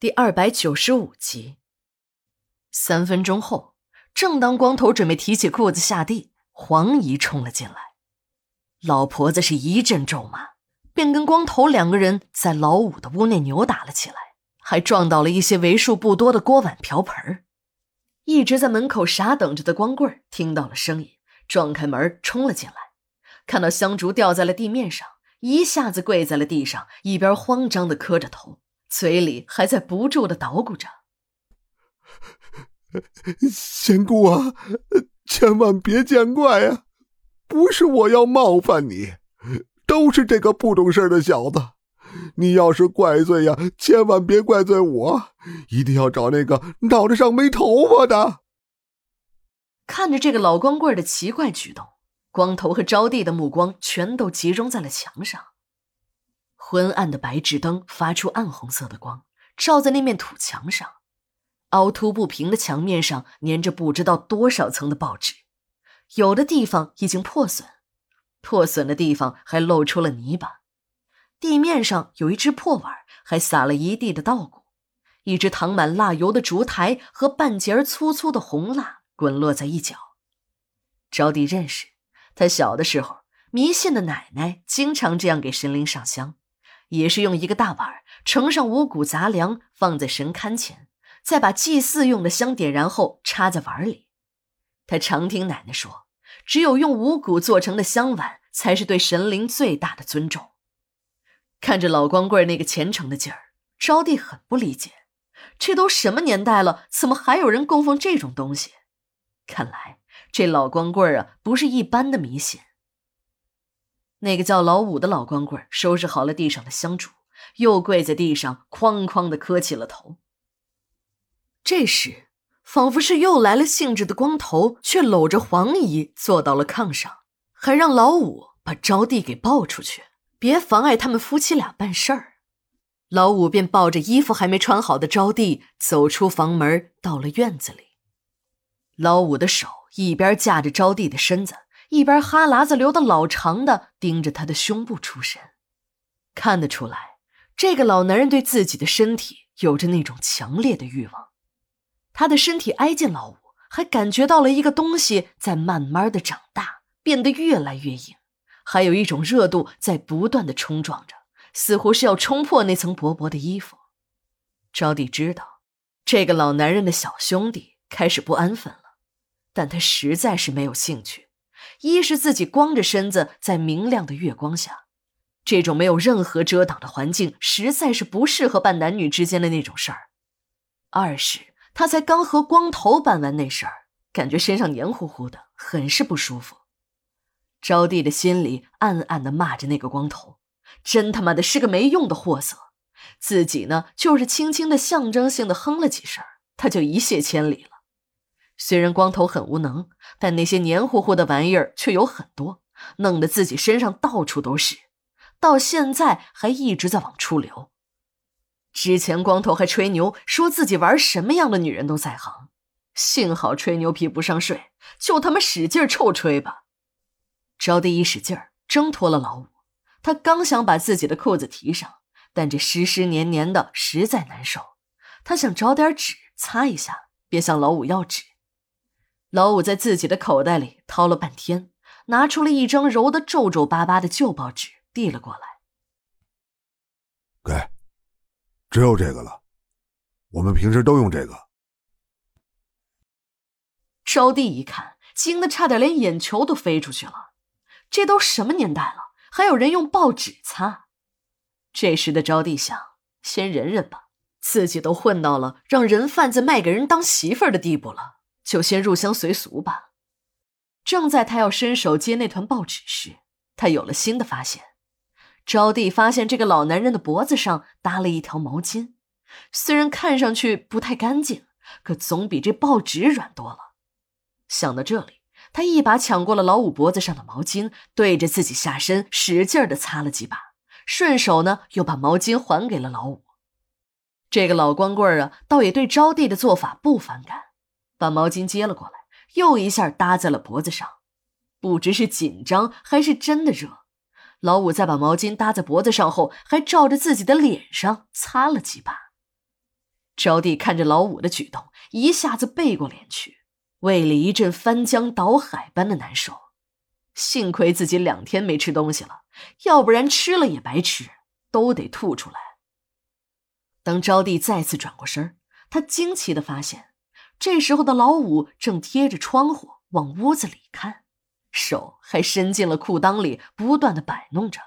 第二百九十五集。三分钟后，正当光头准备提起裤子下地，黄姨冲了进来。老婆子是一阵咒骂，便跟光头两个人在老五的屋内扭打了起来，还撞倒了一些为数不多的锅碗瓢盆。一直在门口傻等着的光棍听到了声音，撞开门冲了进来，看到香烛掉在了地面上，一下子跪在了地上，一边慌张的磕着头。嘴里还在不住的捣鼓着：“ 仙姑啊，千万别见怪啊！不是我要冒犯你，都是这个不懂事的小子。你要是怪罪呀，千万别怪罪我，一定要找那个脑袋上没头发的。”看着这个老光棍的奇怪举动，光头和招娣的目光全都集中在了墙上。昏暗的白炽灯发出暗红色的光，照在那面土墙上。凹凸不平的墙面上粘着不知道多少层的报纸，有的地方已经破损，破损的地方还露出了泥巴。地面上有一只破碗，还撒了一地的稻谷。一只淌满蜡油的烛台和半截粗粗的红蜡滚落在一角。招娣认识，他小的时候，迷信的奶奶经常这样给神灵上香。也是用一个大碗盛上五谷杂粮，放在神龛前，再把祭祀用的香点燃后插在碗里。他常听奶奶说，只有用五谷做成的香碗，才是对神灵最大的尊重。看着老光棍那个虔诚的劲儿，招娣很不理解，这都什么年代了，怎么还有人供奉这种东西？看来这老光棍啊，不是一般的迷信。那个叫老五的老光棍收拾好了地上的香烛，又跪在地上哐哐的磕起了头。这时，仿佛是又来了兴致的光头，却搂着黄姨坐到了炕上，还让老五把招娣给抱出去，别妨碍他们夫妻俩办事儿。老五便抱着衣服还没穿好的招娣走出房门，到了院子里。老五的手一边架着招娣的身子。一边哈喇子流的老长的盯着他的胸部出神，看得出来，这个老男人对自己的身体有着那种强烈的欲望。他的身体挨近老五，还感觉到了一个东西在慢慢的长大，变得越来越硬，还有一种热度在不断的冲撞着，似乎是要冲破那层薄薄的衣服。招娣知道，这个老男人的小兄弟开始不安分了，但他实在是没有兴趣。一是自己光着身子在明亮的月光下，这种没有任何遮挡的环境实在是不适合办男女之间的那种事儿；二是他才刚和光头办完那事儿，感觉身上黏糊糊的，很是不舒服。招娣的心里暗暗的骂着那个光头，真他妈的是个没用的货色。自己呢，就是轻轻的象征性的哼了几声，他就一泻千里了。虽然光头很无能，但那些黏糊糊的玩意儿却有很多，弄得自己身上到处都是，到现在还一直在往出流。之前光头还吹牛说自己玩什么样的女人都在行，幸好吹牛皮不上税，就他妈使劲臭吹吧。招娣一使劲儿挣脱了老五，他刚想把自己的裤子提上，但这湿湿黏黏的实在难受，他想找点纸擦一下，便向老五要纸。老五在自己的口袋里掏了半天，拿出了一张揉得皱皱巴巴的旧报纸，递了过来。给，只有这个了，我们平时都用这个。招娣一看，惊得差点连眼球都飞出去了。这都什么年代了，还有人用报纸擦？这时的招娣想，先忍忍吧，自己都混到了让人贩子卖给人当媳妇儿的地步了。就先入乡随俗吧。正在他要伸手接那团报纸时，他有了新的发现。招娣发现这个老男人的脖子上搭了一条毛巾，虽然看上去不太干净，可总比这报纸软多了。想到这里，他一把抢过了老五脖子上的毛巾，对着自己下身使劲的擦了几把，顺手呢又把毛巾还给了老五。这个老光棍啊，倒也对招娣的做法不反感。把毛巾接了过来，又一下搭在了脖子上，不知是紧张还是真的热。老五在把毛巾搭在脖子上后，还照着自己的脸上擦了几把。招娣看着老五的举动，一下子背过脸去，胃里一阵翻江倒海般的难受。幸亏自己两天没吃东西了，要不然吃了也白吃，都得吐出来。当招娣再次转过身，她惊奇的发现，这时候的老五正贴着窗户往屋子里看，手还伸进了裤裆里，不断的摆弄着。